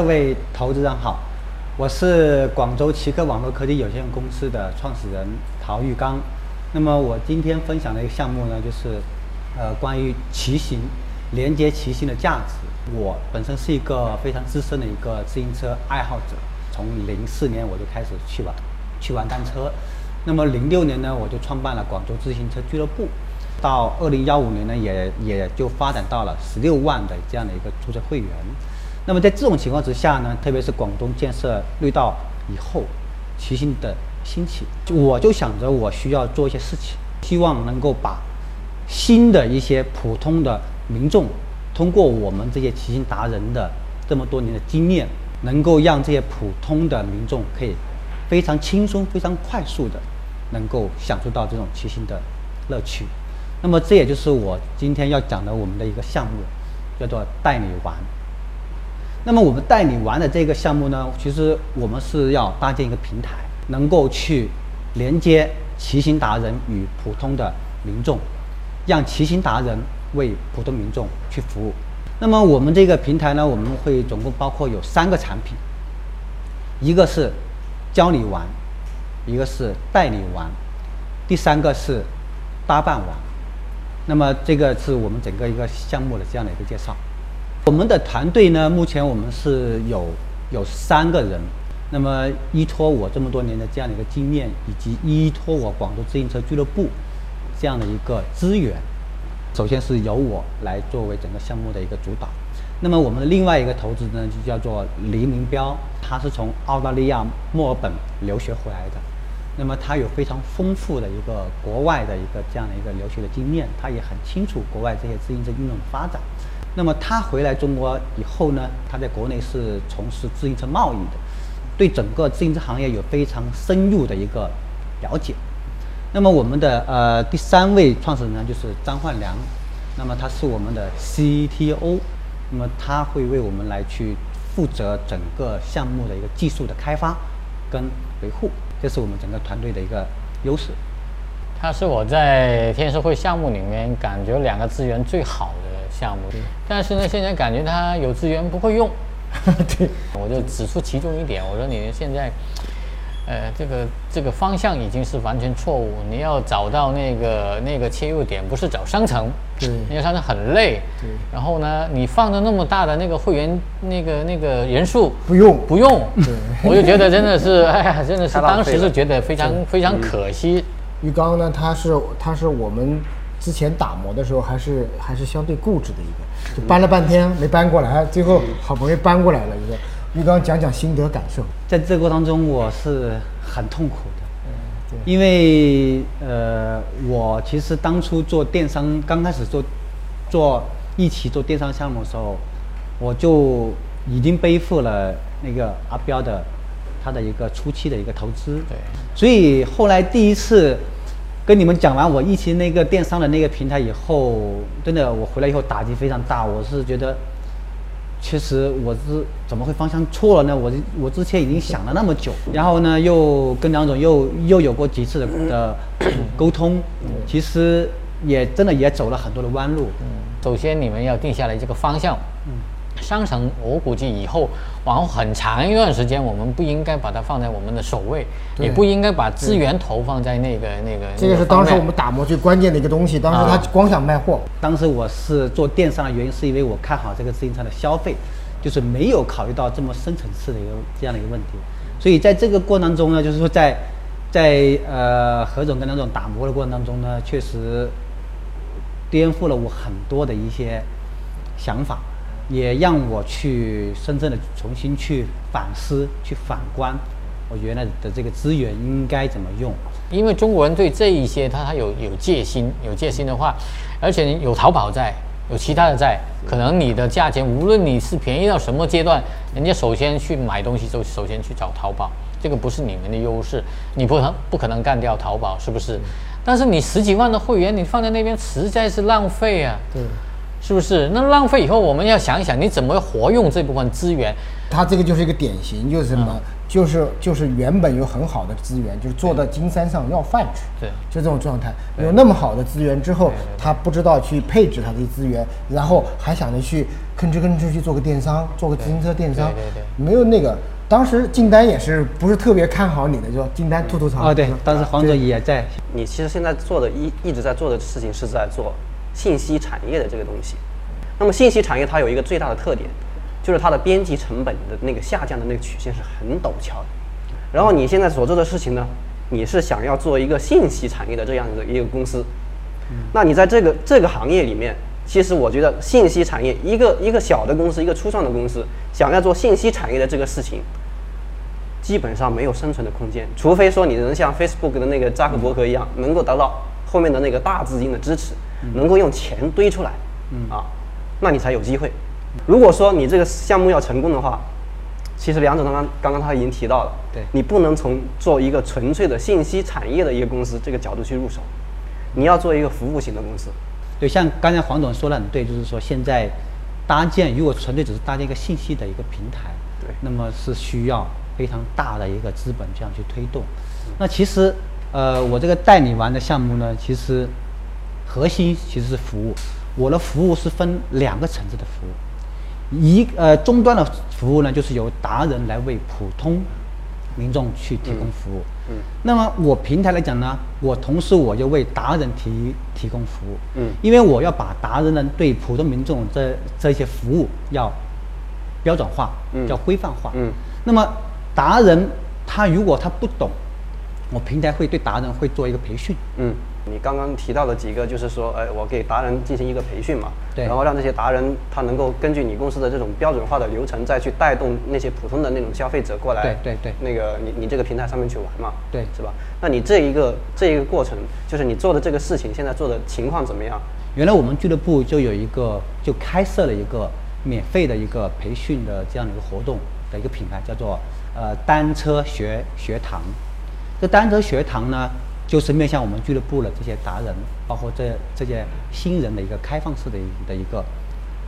各位投资人好，我是广州奇客网络科技有限公司的创始人陶玉刚。那么我今天分享的一个项目呢，就是呃关于骑行连接骑行的价值。我本身是一个非常资深的一个自行车爱好者，从零四年我就开始去玩去玩单车。那么零六年呢，我就创办了广州自行车俱乐部。到二零幺五年呢，也也就发展到了十六万的这样的一个注册会员。那么在这种情况之下呢，特别是广东建设绿道以后，骑行的兴起，我就想着我需要做一些事情，希望能够把新的一些普通的民众，通过我们这些骑行达人的这么多年的经验，能够让这些普通的民众可以非常轻松、非常快速的能够享受到这种骑行的乐趣。那么这也就是我今天要讲的我们的一个项目，叫做带你玩。那么我们带你玩的这个项目呢，其实我们是要搭建一个平台，能够去连接骑行达人与普通的民众，让骑行达人为普通民众去服务。那么我们这个平台呢，我们会总共包括有三个产品，一个是教你玩，一个是带你玩，第三个是搭伴玩。那么这个是我们整个一个项目的这样的一个介绍。我们的团队呢，目前我们是有有三个人。那么依托我这么多年的这样的一个经验，以及依托我广州自行车俱乐部这样的一个资源，首先是由我来作为整个项目的一个主导。那么我们的另外一个投资呢，就叫做黎明标，他是从澳大利亚墨尔本留学回来的。那么他有非常丰富的一个国外的一个这样的一个留学的经验，他也很清楚国外这些自行车运动的发展。那么他回来中国以后呢，他在国内是从事自行车贸易的，对整个自行车行业有非常深入的一个了解。那么我们的呃第三位创始人呢，就是张焕良，那么他是我们的 CTO，那么他会为我们来去负责整个项目的一个技术的开发跟维护，这是我们整个团队的一个优势。他是我在天使会项目里面感觉两个资源最好的。项目，但是呢，现在感觉它有资源不会用，对，我就指出其中一点，我说你现在，呃，这个这个方向已经是完全错误，你要找到那个那个切入点，不是找商城，对，那个商城很累，对，然后呢，你放的那么大的那个会员那个那个人数不用。不用，对，我就觉得真的是，哎呀，真的是 当时是觉得非常非常可惜。鱼缸呢，它是它是我们。之前打磨的时候还是还是相对固执的一个，就搬了半天没搬过来，最后好不容易搬过来了一个。浴缸讲讲心得感受，在这个过程中我是很痛苦的，嗯，对，因为呃，我其实当初做电商，刚开始做做一起做电商项目的时候，我就已经背负了那个阿彪的他的一个初期的一个投资，对，所以后来第一次。跟你们讲完我疫情那个电商的那个平台以后，真的我回来以后打击非常大。我是觉得，其实我是怎么会方向错了呢？我我之前已经想了那么久，然后呢又跟梁总又又有过几次的的 沟通，其实也真的也走了很多的弯路。首先你们要定下来这个方向。商城，我估计以后往后很长一段时间，我们不应该把它放在我们的首位，也不应该把资源投放在那个那个。这个是当时我们打磨最关键的一个东西。当时他光想卖货。当时我是做电商的原因，是因为我看好这个自行车的消费，就是没有考虑到这么深层次的一个这样的一个问题。所以在这个过程当中呢，就是说在在呃何总跟梁总打磨的过程当中呢，确实颠覆了我很多的一些想法。也让我去深圳的重新去反思、去反观，我原来的这个资源应该怎么用？因为中国人对这一些他他有有戒心，有戒心的话，而且有淘宝在，有其他的在，可能你的价钱无论你是便宜到什么阶段，人家首先去买东西就首先去找淘宝，这个不是你们的优势，你不能不可能干掉淘宝，是不是？但是你十几万的会员你放在那边实在是浪费啊。对。是不是？那浪费以后，我们要想一想，你怎么活用这部分资源？它这个就是一个典型，就是什么？就是就是原本有很好的资源，就是做到金山上要饭吃，对就这种状态。有那么好的资源之后，他不知道去配置他的资源，然后还想着去吭哧吭哧去做个电商，做个自行车电商，对对对没有那个。当时金丹也是不是特别看好你的，就说金丹吐吐槽。哦，对，当时黄总也在，你其实现在做的一一直在做的事情是在做信息产业的这个东西。那么信息产业它有一个最大的特点，就是它的边际成本的那个下降的那个曲线是很陡峭的。然后你现在所做的事情呢，你是想要做一个信息产业的这样的一个公司，那你在这个这个行业里面，其实我觉得信息产业一个一个小的公司，一个初创的公司，想要做信息产业的这个事情，基本上没有生存的空间，除非说你能像 Facebook 的那个扎克伯格一样，能够达到后面的那个大资金的支持，能够用钱堆出来，啊，那你才有机会。如果说你这个项目要成功的话，其实梁总刚刚刚刚他已经提到了，对你不能从做一个纯粹的信息产业的一个公司这个角度去入手，你要做一个服务型的公司。对，像刚才黄总说的很对，就是说现在搭建如果纯粹只是搭建一个信息的一个平台，对那么是需要非常大的一个资本这样去推动。那其实，呃，我这个带你玩的项目呢，其实核心其实是服务，我的服务是分两个层次的服务。一呃终端的服务呢，就是由达人来为普通民众去提供服务。嗯那么我平台来讲呢，我同时我就为达人提提供服务。嗯因为我要把达人呢对普通民众这这些服务要标准化，嗯要规范化。嗯那么达人他如果他不懂，我平台会对达人会做一个培训。嗯，你刚刚提到的几个，就是说，哎，我给达人进行一个培训嘛，对然后让这些达人他能够根据你公司的这种标准化的流程，再去带动那些普通的那种消费者过来，对对对那个你你这个平台上面去玩嘛，对是吧？那你这一个这一个过程，就是你做的这个事情，现在做的情况怎么样？原来我们俱乐部就有一个，就开设了一个免费的一个培训的这样的一个活动的一个品牌，叫做呃单车学学堂。这单车学堂呢，就是面向我们俱乐部的这些达人，包括这这些新人的一个开放式的一的一个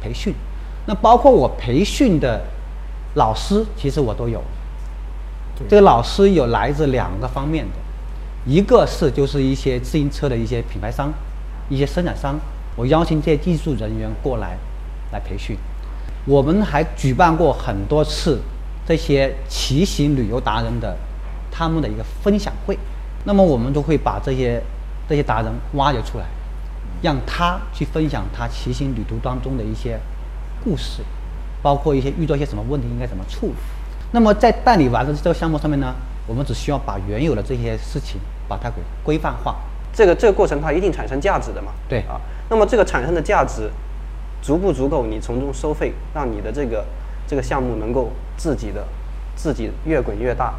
培训。那包括我培训的老师，其实我都有。这个老师有来自两个方面的，一个是就是一些自行车的一些品牌商、一些生产商，我邀请这些技术人员过来来培训。我们还举办过很多次这些骑行旅游达人的他们的一个分享会，那么我们都会把这些这些达人挖掘出来，让他去分享他骑行旅途当中的一些故事，包括一些遇到一些什么问题应该怎么处理。那么在办理完了这个项目上面呢，我们只需要把原有的这些事情把它给规范化。这个这个过程它一定产生价值的嘛？对啊，那么这个产生的价值足不足够你从中收费，让你的这个这个项目能够自己的自己越滚越大？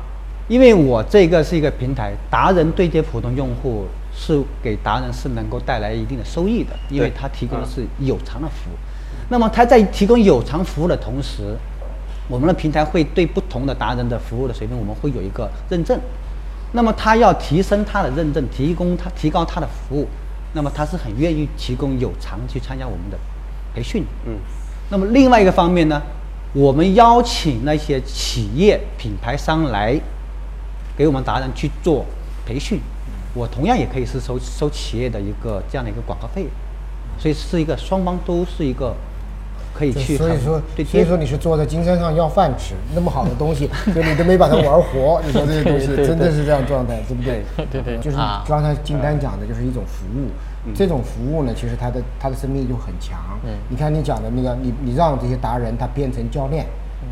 因为我这个是一个平台，达人对接普通用户是给达人是能够带来一定的收益的，因为对他提供的是有偿的服务。那么他在提供有偿服务的同时，我们的平台会对不同的达人的服务的水平，我们会有一个认证。那么他要提升他的认证，提供他提高他的服务，那么他是很愿意提供有偿去参加我们的培训。嗯，那么另外一个方面呢，我们邀请那些企业品牌商来给我们达人去做培训，我同样也可以是收收企业的一个这样的一个广告费，所以是一个双方都是一个可以去所以说，对所以说你是坐在金山上要饭吃，那么好的东西，就你都没把它玩活，你说这些东西对对真的是这样状态，对不对？对对就是啊刚才金丹讲的，就是一种服务。这种服务呢，其实它的它的生命力就很强。嗯你看你讲的那个，你你让这些达人他变成教练，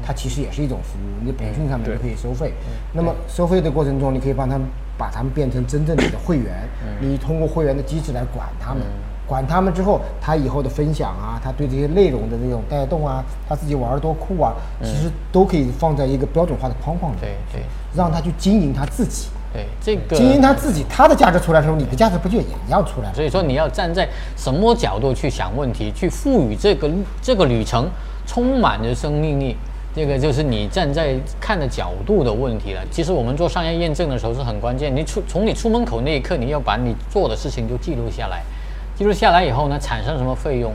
他其实也是一种服务。你培训上面就可以收费。那么收费的过程中，你可以帮他们把他们变成真正的会员。你通过会员的机制来管他们。管他们之后，他以后的分享啊，他对这些内容的这种带动啊，他自己玩儿多酷啊，其实都可以放在一个标准化的框框里，对对让他去经营他自己，对，这个经营他自己，他的价值出来的时候，你的价值不就也一样出来了？所以说你要站在什么角度去想问题，去赋予这个这个旅程充满着生命力。这个就是你站在看的角度的问题了。其实我们做商业验证的时候是很关键，你出从你出门口那一刻，你要把你做的事情就记录下来，记录下来以后呢，产生什么费用，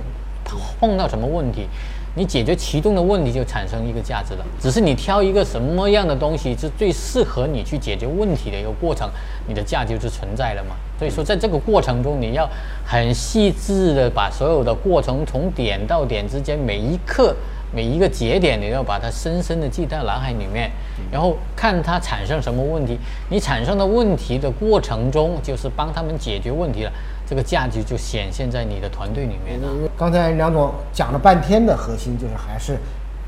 碰到什么问题，你解决其中的问题就产生一个价值了。只是你挑一个什么样的东西是最适合你去解决问题的一个过程，你的价值就存在了嘛。所以说，在这个过程中，你要很细致的把所有的过程从点到点之间每一刻。每一个节点，你要把它深深的记在脑海里面，然后看它产生什么问题。你产生的问题的过程中，就是帮他们解决问题了，这个价值就显现在你的团队里面。刚才梁总讲了半天的核心，就是还是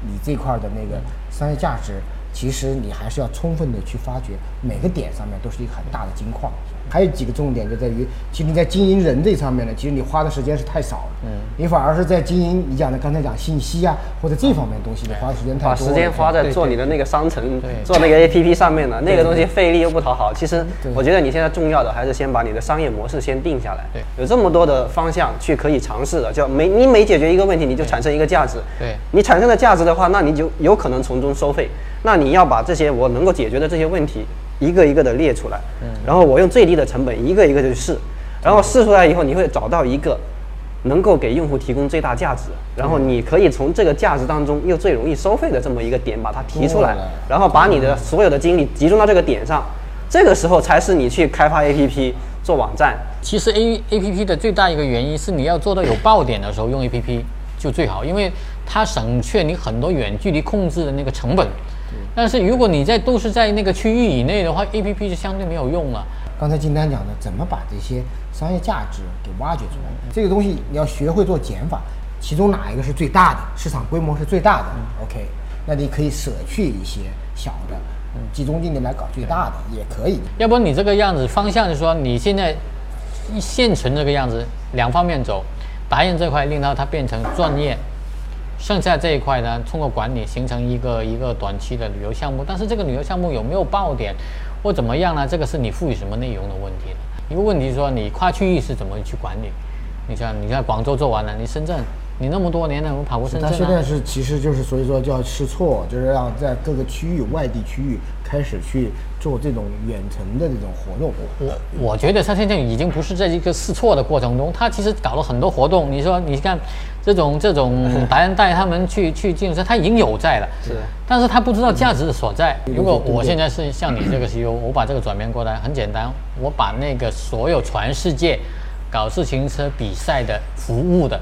你这块的那个商业价值，其实你还是要充分的去发掘，每个点上面都是一个很大的金矿。还有几个重点就在于，其实你在经营人这上面呢，其实你花的时间是太少了。嗯，你反而是在经营你讲的刚才讲信息啊，或者这方面东西，你花的时间太多。把时间花在做你的那个商城，做那个 APP 上面了，那个东西费力又不讨好。其实我觉得你现在重要的还是先把你的商业模式先定下来。对，有这么多的方向去可以尝试的，叫每你每解决一个问题，你就产生一个价值。对，你产生的价值的话，那你就有可能从中收费。那你要把这些我能够解决的这些问题。一个一个的列出来，然后我用最低的成本一个一个的去试，然后试出来以后，你会找到一个能够给用户提供最大价值，然后你可以从这个价值当中又最容易收费的这么一个点把它提出来，然后把你的所有的精力集中到这个点上，这个时候才是你去开发 APP 做网站。其实 A A P P 的最大一个原因是你要做到有爆点的时候用 A P P 就最好，因为它省却你很多远距离控制的那个成本。但是如果你在都是在那个区域以内的话，A P P 就相对没有用了。刚才金丹讲的，怎么把这些商业价值给挖掘出来？这个东西你要学会做减法，其中哪一个是最大的，市场规模是最大的？OK，那你可以舍去一些小的，集中精力来搞最大的也可以。要不你这个样子方向是说你现在现存这个样子，两方面走，达人这块令到它变成专业。剩下这一块呢，通过管理形成一个一个短期的旅游项目，但是这个旅游项目有没有爆点或怎么样呢？这个是你赋予什么内容的问题。一个问题是说你跨区域是怎么去管理？你像你在广州做完了，你深圳，你那么多年了，我跑过深圳。他现在是其实就是所以说叫试错，就是让在各个区域、外地区域开始去。做这种远程的这种活动，我我觉得他现在已经不是在一个试错的过程中，他其实搞了很多活动。你说，你看这种这种白人带他们去 去竞赛，他已经有在了，是，但是他不知道价值的所在。如果我现在是像你这个 CEO，我把这个转变过来，很简单，我把那个所有全世界搞自行车比赛的服务的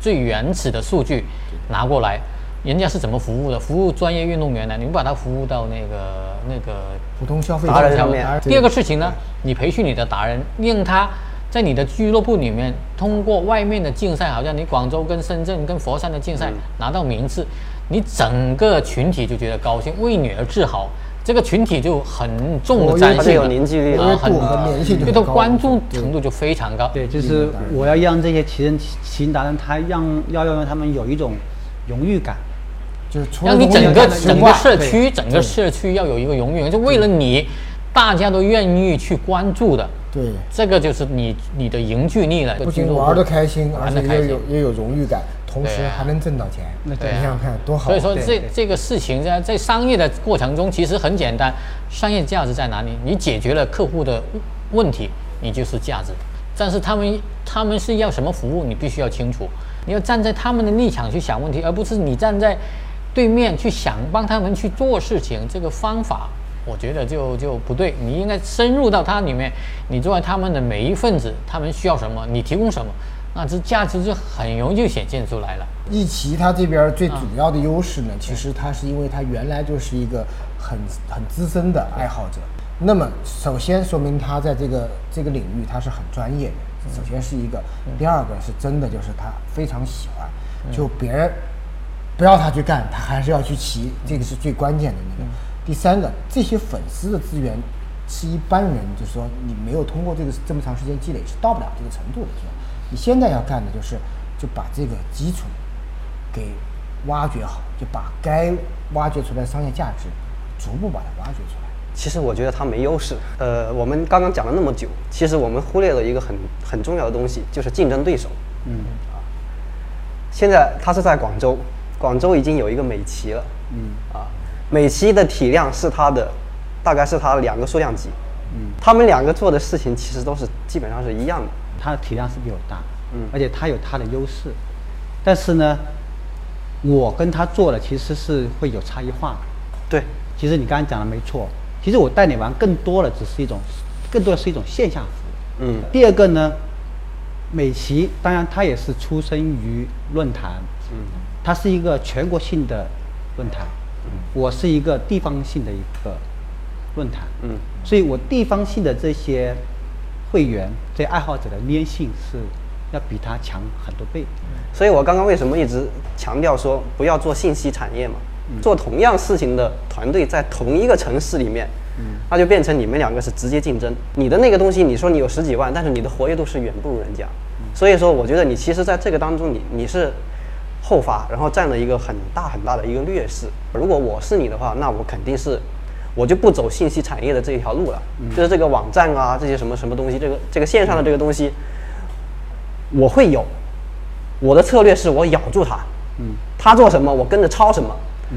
最原始的数据拿过来。人家是怎么服务的？服务专业运动员的，你把他服务到那个那个普通消费达人上面。第二个事情呢，你培训你的达人，让他在你的俱乐部里面通过外面的竞赛，好像你广州跟深圳跟佛山的竞赛拿到名次，你整个群体就觉得高兴，为你而自豪，这个群体就很重的粘性，有凝聚力，很粘性对他关注程度就非常高。对，就是我要让这些骑人骑行达人，他让要让他们有一种荣誉感。就是让你整个整个社区整个社区要有一个荣誉，就为了你，大家都愿意去关注的。对，这个就是你你的凝聚力了。不仅玩的开心，而且也有也有荣誉感，同时还能挣到钱。那你想想看多好。所以说这这个事情在在商业的过程中其实很简单，商业价值在哪里？你解决了客户的问题，你就是价值。但是他们他们是要什么服务，你必须要清楚。你要站在他们的立场去想问题，而不是你站在。对面去想帮他们去做事情，这个方法我觉得就就不对。你应该深入到他里面，你作为他们的每一份子，他们需要什么，你提供什么，那这价值就很容易就显现出来了。易奇他这边最主要的优势呢，其实他是因为他原来就是一个很很资深的爱好者。那么首先说明他在这个这个领域他是很专业的。首先是一个，第二个是真的就是他非常喜欢，就别人。不要他去干，他还是要去骑，这个是最关键的那个。第三个，这些粉丝的资源是一般人，就是说你没有通过这个这么长时间积累是到不了这个程度的？你现在要干的就是，就把这个基础给挖掘好，就把该挖掘出来的商业价值逐步把它挖掘出来。其实我觉得它没优势。呃，我们刚刚讲了那么久，其实我们忽略了一个很很重要的东西，就是竞争对手。嗯啊，现在它是在广州。广州已经有一个美琪了，嗯啊，美琪的体量是它的，大概是它两个数量级，嗯，他们两个做的事情其实都是基本上是一样的，它的体量是比我大，嗯，而且它有它的优势，但是呢，我跟他做的其实是会有差异化的。对，其实你刚刚讲的没错，其实我带你玩更多的只是一种，更多的是一种线下服务。嗯。第二个呢，美琪当然它也是出生于论坛，嗯，它是一个全国性的论坛，我是一个地方性的一个论坛，嗯，所以我地方性的这些会员、这爱好者的粘性是要比他强很多倍。所以我刚刚为什么一直强调说不要做信息产业嘛？做同样事情的团队在同一个城市里面，那就变成你们两个是直接竞争。你的那个东西，你说你有十几万，但是你的活跃度是远不如人家。所以说，我觉得你其实在这个当中你，你是后发，然后占了一个很大很大的一个劣势。如果我是你的话，那我肯定是。我就不走信息产业的这一条路了，就是这个网站啊，这些什么什么东西，这个这个线上的这个东西，我会有，我的策略是我咬住它，嗯，他做什么我跟着抄什么，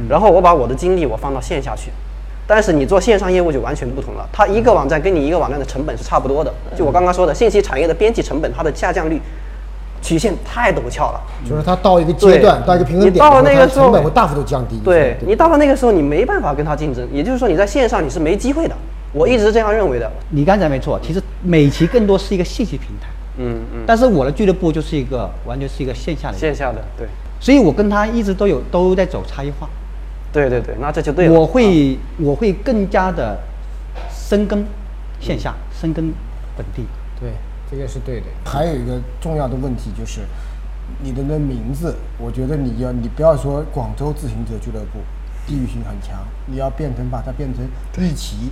然后我把我的精力我放到线下去。但是你做线上业务就完全不同了，它一个网站跟你一个网站的成本是差不多的。就我刚刚说的，信息产业的边际成本它的下降率曲线太陡峭了。就是它到一个阶段，到一个平衡你点，到了那个时候成本会大幅度降低。对你到了那个时候，你没办法跟它竞争，也就是说你在线上你是没机会的。我一直是这样认为的。你刚才没错，其实美琪更多是一个信息平台，嗯嗯，但是我的俱乐部就是一个完全是一个线下的，线下的对所以我跟他一直都有都在走差异化。对对对，那这就对了。我会我会更加的深耕线下，深耕本地。对，这个是对的。还有一个重要的问题就是，你的那名字，我觉得你要你不要说广州自行车俱乐部，地域性很强，你要变成把它变成一骑，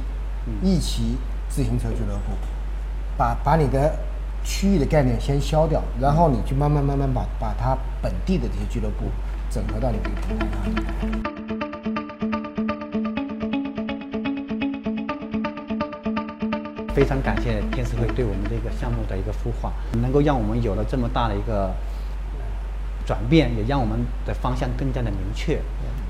一骑自行车俱乐部，把把你的区域的概念先消掉，然后你去慢慢慢慢把把它本地的这些俱乐部整合到你的平台上。非常感谢天使会对我们这个项目的一个孵化，能够让我们有了这么大的一个转变，也让我们的方向更加的明确。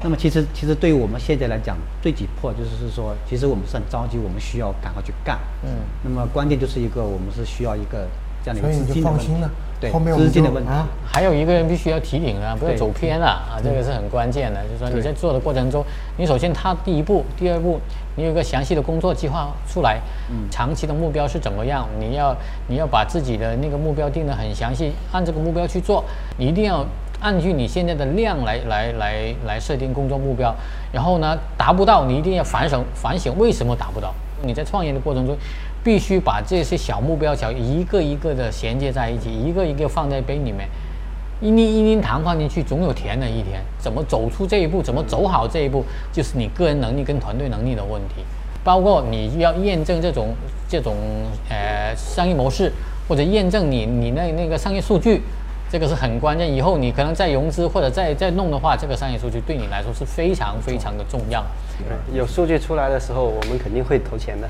那么其实其实对于我们现在来讲，最急迫就是说，其实我们是很着急，我们需要赶快去干。嗯那么关键就是一个我们是需要一个这样的一个资金的问题放心了，对后面我们资金的问啊还有一个人必须要提醒啊，不要走偏了啊，这个是很关键的。就是说你在做的过程中，你首先他第一步，第二步，你有一个详细的工作计划出来，长期的目标是怎么样？你要你要把自己的那个目标定得很详细，按这个目标去做，你一定要按据你现在的量来来来来设定工作目标。然后呢，达不到你一定要反省反省为什么达不到。你在创业的过程中，必须把这些小目标小一个一个的衔接在一起，一个一个放在杯里面。一粒一粒糖放进去，总有甜的一天。怎么走出这一步，怎么走好这一步，就是你个人能力跟团队能力的问题。包括你要验证这种这种呃商业模式，或者验证你你那那个商业数据，这个是很关键。以后你可能再融资或者再再弄的话，这个商业数据对你来说是非常非常的重要。有数据出来的时候，我们肯定会投钱的。